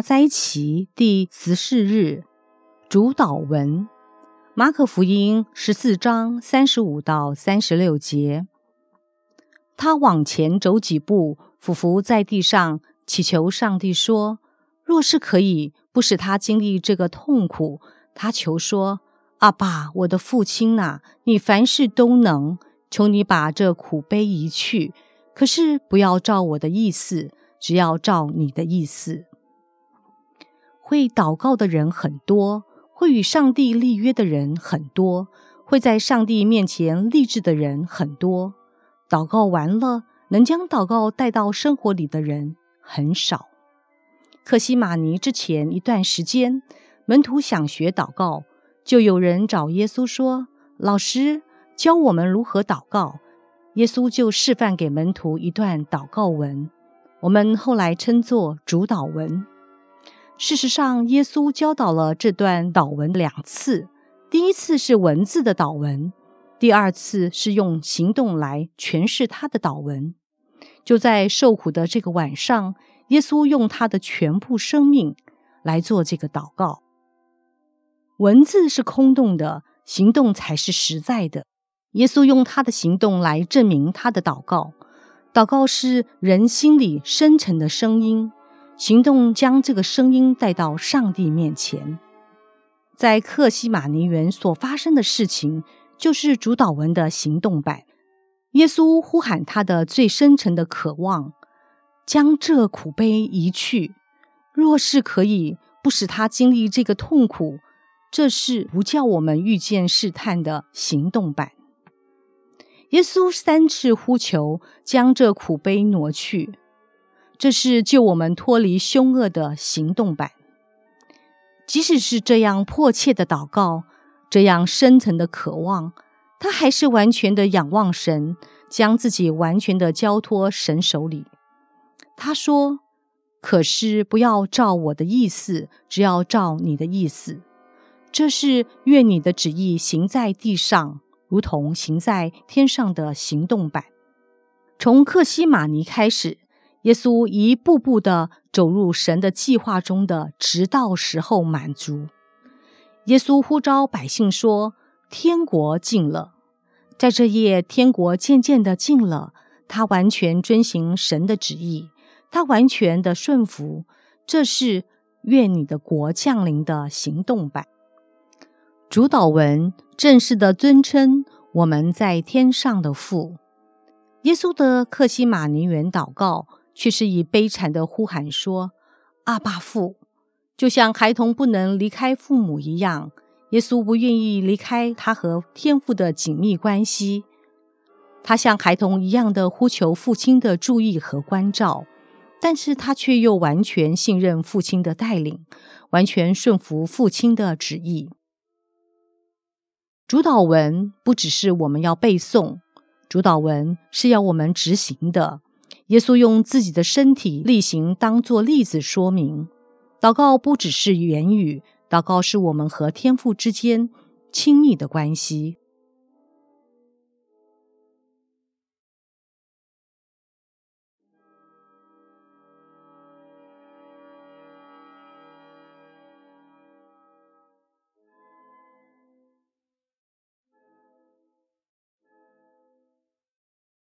灾期第十四日，主导文：马可福音十四章三十五到三十六节。他往前走几步，俯伏在地上，祈求上帝说：“若是可以，不使他经历这个痛苦。”他求说：“阿爸，我的父亲呐，你凡事都能，求你把这苦悲移去。可是不要照我的意思，只要照你的意思。”会祷告的人很多，会与上帝立约的人很多，会在上帝面前立志的人很多。祷告完了，能将祷告带到生活里的人很少。克西马尼之前一段时间，门徒想学祷告，就有人找耶稣说：“老师，教我们如何祷告。”耶稣就示范给门徒一段祷告文，我们后来称作主祷文。事实上，耶稣教导了这段祷文两次。第一次是文字的祷文，第二次是用行动来诠释他的祷文。就在受苦的这个晚上，耶稣用他的全部生命来做这个祷告。文字是空洞的，行动才是实在的。耶稣用他的行动来证明他的祷告。祷告是人心里深沉的声音。行动将这个声音带到上帝面前。在克西马尼园所发生的事情，就是主导文的行动版。耶稣呼喊他的最深沉的渴望，将这苦悲移去。若是可以不使他经历这个痛苦，这是不叫我们遇见试探的行动版。耶稣三次呼求，将这苦悲挪去。这是救我们脱离凶恶的行动版。即使是这样迫切的祷告，这样深层的渴望，他还是完全的仰望神，将自己完全的交托神手里。他说：“可是不要照我的意思，只要照你的意思。这是愿你的旨意行在地上，如同行在天上的行动版。从克西马尼开始。”耶稣一步步地走入神的计划中的，直到时候满足。耶稣呼召百姓说：“天国近了。”在这夜，天国渐渐的近了。他完全遵行神的旨意，他完全的顺服。这是愿你的国降临的行动版。主导文正式的尊称我们在天上的父。耶稣的克西马尼园祷告。却是以悲惨的呼喊说：“阿爸父，就像孩童不能离开父母一样，耶稣不愿意离开他和天父的紧密关系。他像孩童一样的呼求父亲的注意和关照，但是他却又完全信任父亲的带领，完全顺服父亲的旨意。主导文不只是我们要背诵，主导文是要我们执行的。”耶稣用自己的身体力行，当做例子说明：祷告不只是言语，祷告是我们和天父之间亲密的关系。